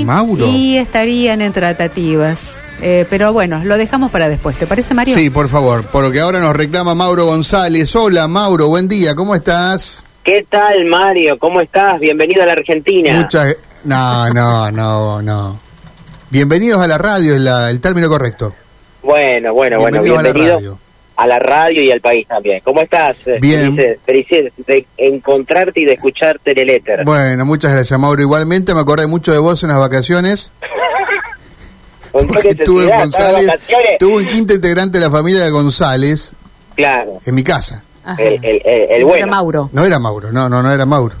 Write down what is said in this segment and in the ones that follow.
y, Mauro. y estarían en tratativas. Eh, pero bueno, lo dejamos para después. ¿Te parece, Mario? Sí, por favor, porque ahora nos reclama Mauro González. Hola, Mauro, buen día, ¿cómo estás? ¿Qué tal, Mario? ¿Cómo estás? Bienvenido a la Argentina. Muchas... No, no, no, no. Bienvenidos a la radio, es la- el término correcto. Bueno, bueno, bueno, Bienvenidos a la bienvenido radio. A la radio y al país también. ¿Cómo estás? Eh, Bien. Felices, de encontrarte y de escucharte en el éter. Bueno, muchas gracias, Mauro. Igualmente me acordé mucho de vos en las vacaciones. ¿Con qué Porque estuve. Tuve un quinto integrante de la familia de González Claro, en mi casa. El, el, el, el Era bueno. Mauro. No era Mauro, no, no, no era Mauro.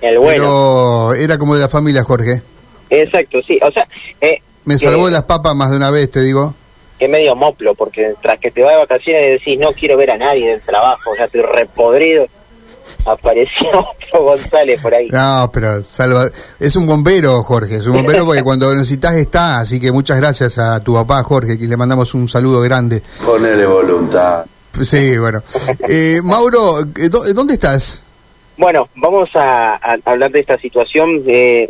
El bueno. Pero era como de la familia Jorge. Exacto, sí. O sea, eh, Me salvó de las papas más de una vez, te digo. Que medio moplo, porque tras que te vas de vacaciones y decís, no quiero ver a nadie del trabajo, ya estoy repodrido, apareció otro González por ahí. No, pero salva... es un bombero, Jorge. Es un bombero porque cuando lo necesitas está. Así que muchas gracias a tu papá, Jorge, que le mandamos un saludo grande. Ponele voluntad. Sí, bueno. Eh, Mauro, eh, ¿dó- ¿dónde estás? Bueno, vamos a, a hablar de esta situación. eh,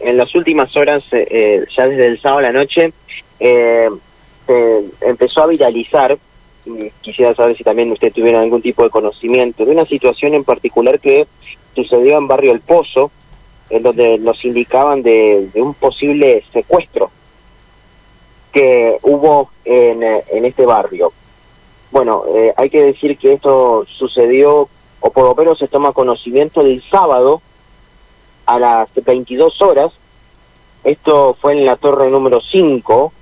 en las últimas horas, eh, eh, ya desde el sábado a la noche, eh, se empezó a viralizar. Quisiera saber si también usted tuviera algún tipo de conocimiento de una situación en particular que sucedió en Barrio El Pozo, en donde nos indicaban de, un posible secuestro que hubo en, en este barrio. Bueno, eh, hay que decir que esto sucedió, o por lo menos se toma conocimiento del sábado a las 22 horas. Esto fue en la torre número 5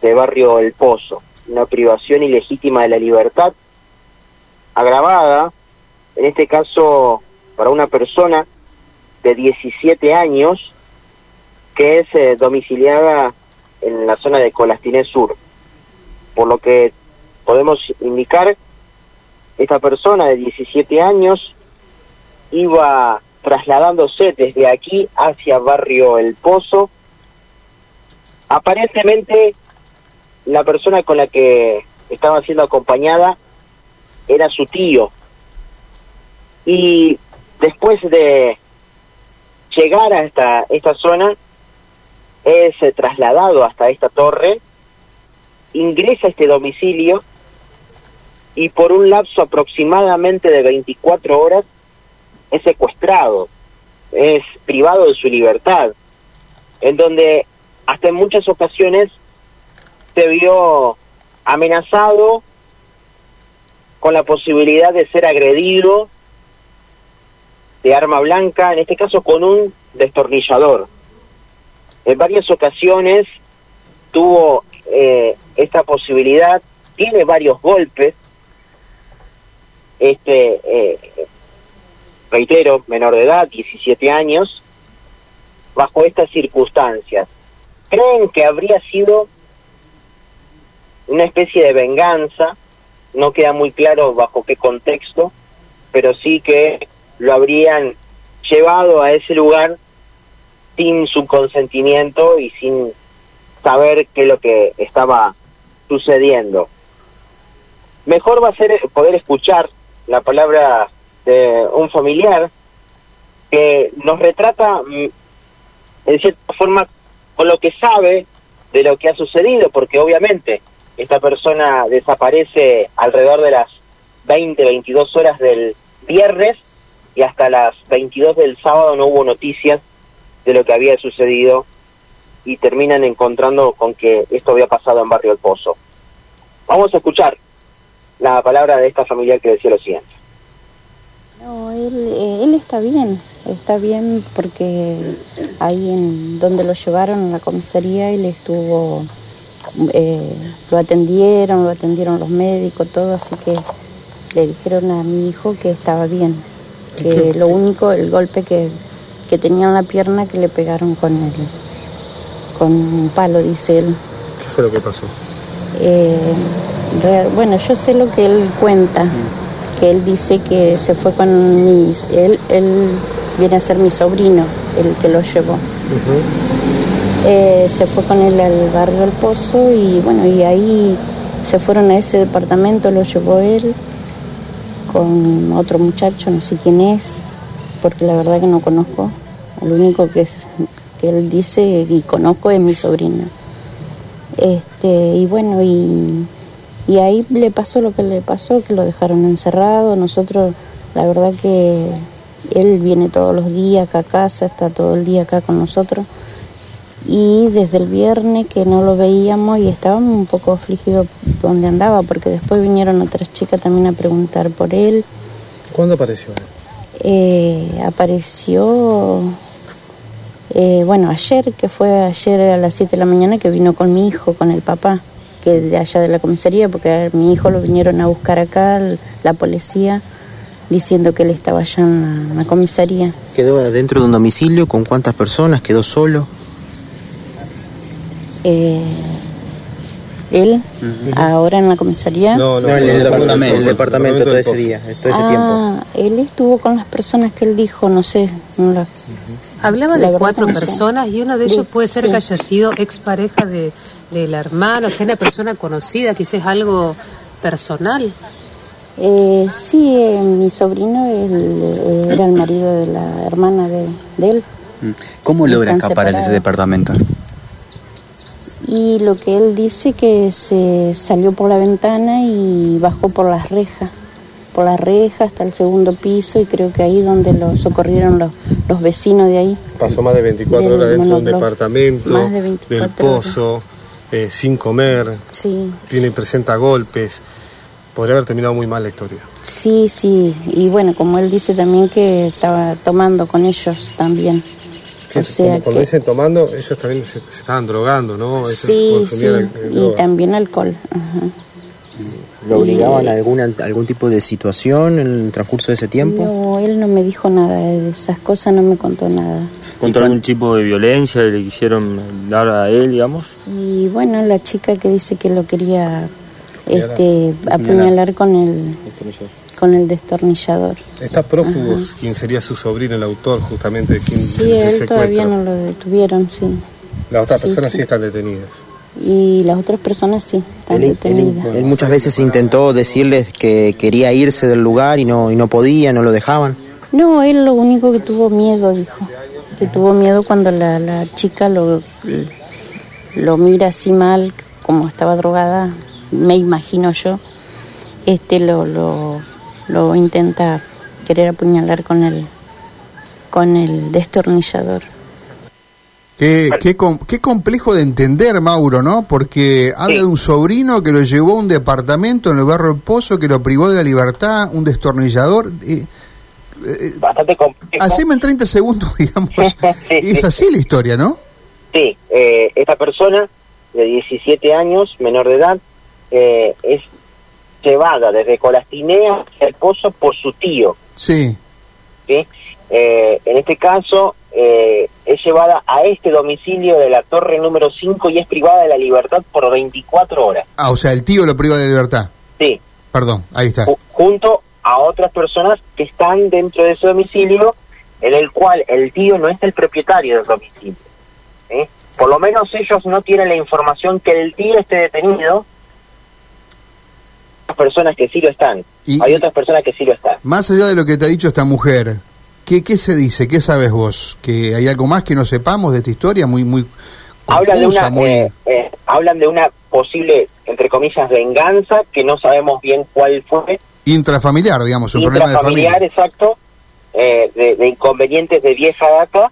de barrio El Pozo, una privación ilegítima de la libertad, agravada, en este caso para una persona de 17 años que es eh, domiciliada en la zona de Colastiné Sur, por lo que podemos indicar esta persona de 17 años iba trasladándose desde aquí hacia barrio El Pozo. Aparentemente la persona con la que estaba siendo acompañada era su tío. Y después de llegar a esta, esta zona, es trasladado hasta esta torre, ingresa a este domicilio y por un lapso aproximadamente de 24 horas es secuestrado, es privado de su libertad, en donde hasta en muchas ocasiones se vio amenazado con la posibilidad de ser agredido de arma blanca, en este caso con un destornillador. En varias ocasiones tuvo eh, esta posibilidad, tiene varios golpes, este, eh, reitero, menor de edad, 17 años, bajo estas circunstancias. ¿Creen que habría sido una especie de venganza? No queda muy claro bajo qué contexto, pero sí que lo habrían llevado a ese lugar sin su consentimiento y sin saber qué es lo que estaba sucediendo. Mejor va a ser poder escuchar la palabra de un familiar que nos retrata mm, en cierta forma con lo que sabe de lo que ha sucedido, porque obviamente esta persona desaparece alrededor de las 20, 22 horas del viernes y hasta las 22 del sábado no hubo noticias de lo que había sucedido y terminan encontrando con que esto había pasado en Barrio El Pozo. Vamos a escuchar la palabra de esta familiar que decía lo siguiente. No, él, eh, él está bien, está bien porque ahí en donde lo llevaron a la comisaría él estuvo, eh, lo atendieron, lo atendieron los médicos, todo, así que le dijeron a mi hijo que estaba bien, que lo único, el golpe que, que tenía en la pierna que le pegaron con el, con un palo, dice él. ¿Qué fue lo que pasó? Eh, bueno, yo sé lo que él cuenta, que él dice que se fue con mis, él, él viene a ser mi sobrino, el que lo llevó. Eh, se fue con él al barrio del Pozo y bueno, y ahí se fueron a ese departamento, lo llevó él con otro muchacho, no sé quién es, porque la verdad que no conozco. El único que, es- que él dice y conozco es mi sobrino. Este, y bueno, y, y ahí le pasó lo que le pasó, que lo dejaron encerrado. Nosotros, la verdad que él viene todos los días acá a casa, está todo el día acá con nosotros. Y desde el viernes que no lo veíamos y estábamos un poco afligidos donde andaba, porque después vinieron otras chicas también a preguntar por él. ¿Cuándo apareció? Eh, apareció, eh, bueno, ayer, que fue ayer a las 7 de la mañana, que vino con mi hijo, con el papá, que de allá de la comisaría, porque a mi hijo lo vinieron a buscar acá, la policía, diciendo que él estaba allá en la, en la comisaría. ¿Quedó dentro de un domicilio? ¿Con cuántas personas? ¿Quedó solo? Eh, él, ahora en la comisaría. No, no, No, en el el departamento, el departamento departamento todo ese día, todo ese tiempo. ah, él estuvo con las personas que él dijo, no sé, no la- Hablaba La de cuatro sé. personas y uno de ellos puede ser sí. que haya sido expareja de, de la hermana, o sea, una persona conocida, quizás algo personal. Eh, sí, eh, mi sobrino él, eh, era el marido de la hermana de, de él. ¿Cómo logra escapar de ese departamento? Y lo que él dice que se salió por la ventana y bajó por las rejas, por las rejas hasta el segundo piso y creo que ahí donde lo socorrieron los, los vecinos de ahí. Pasó más de 24 Del horas dentro de un departamento, Más de 24 del pozo, eh, sin comer, Sí, tiene presenta golpes. Podría haber terminado muy mal la historia. sí, sí. Y bueno, como él dice también que estaba tomando con ellos también. Que O sea cuando que- dicen tomando, ellos también se, se estaban drogando, ¿no? Ellos Sí, sí, y también alcohol. ajá. ¿Lo obligaban a alguna, algún tipo de situación en el transcurso de ese tiempo? No, él no me dijo nada de esas cosas, no me contó nada. ¿Contra algún tipo de violencia le quisieron dar a él, digamos? Y bueno, la chica que dice que lo quería Apuñalar. este, apuñalar con el, con el destornillador. Está prófugo quien sería su sobrino, el autor justamente de quien Sí, ese él todavía no lo detuvieron, sí. Las otras Sí, personas sí. sí. están detenidas. Y las otras personas sí, están Él, él- detenidas. él muchas veces intentó decirles que quería irse del lugar y no, y no podía, no lo dejaban. No, él lo único que tuvo miedo, dijo. Que tuvo miedo cuando la, la chica lo, lo mira así mal, como estaba drogada, me imagino yo. Este lo, lo, lo intenta querer apuñalar con el, con el destornillador. Qué, qué, com- qué complejo de entender, Mauro, ¿no? Porque habla Sí. de un sobrino que lo llevó a un departamento en el barrio El Pozo, que lo privó de la libertad, un destornillador. eh, Bastante complejo. haceme en 30 segundos, digamos. Sí, es sí. así la historia, ¿no? Sí, eh, esta persona de 17 años, menor de edad, eh, es llevada desde Colastinea hacia el pozo por su tío. Sí. ¿sí? Eh, en este caso, eh, es llevada a este domicilio de la torre número 5 y es privada de la libertad por 24 horas. Ah, o sea, el tío lo priva de libertad. Sí, Perdón, ahí está. ju- junto a otras personas que están dentro de ese domicilio, en el cual el tío no es el propietario del domicilio. ¿sí? Por lo menos ellos no tienen la información que el tío esté detenido. Personas que sí lo están. Y- Hay otras personas que sí lo están. Más allá de lo que te ha dicho esta mujer, ¿qué, qué se dice? ¿Qué sabes vos? ¿Que hay algo más que no sepamos de esta historia? Muy, muy hablan de una muy... eh, eh, hablan de una posible entre comillas venganza que no sabemos bien cuál fue intrafamiliar, digamos, un problema de intrafamiliar familia. exacto eh, de, de inconvenientes de vieja data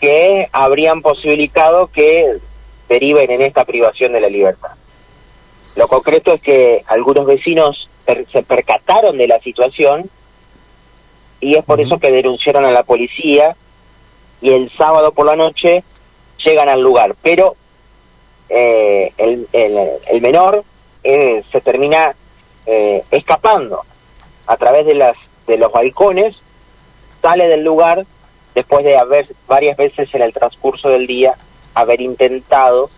que habrían posibilitado que deriven en esta privación de la libertad lo concreto es que algunos vecinos per- se percataron de la situación y es por eso que denunciaron a la policía y el sábado por la noche llegan al lugar. Pero eh, el, el, el menor eh, se termina eh, escapando a través de las de los balcones sale del lugar después de haber varias veces en el transcurso del día haber intentado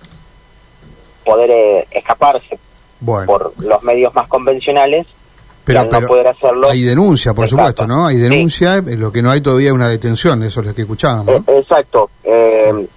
poder eh, escaparse Bueno, por los medios más convencionales pero, y al pero no poder hacerlo hay denuncia, por supuesto. ¿no? Hay denuncia, lo que no hay todavía es una detención, eso es lo que escuchábamos, Eh, exacto. Eh,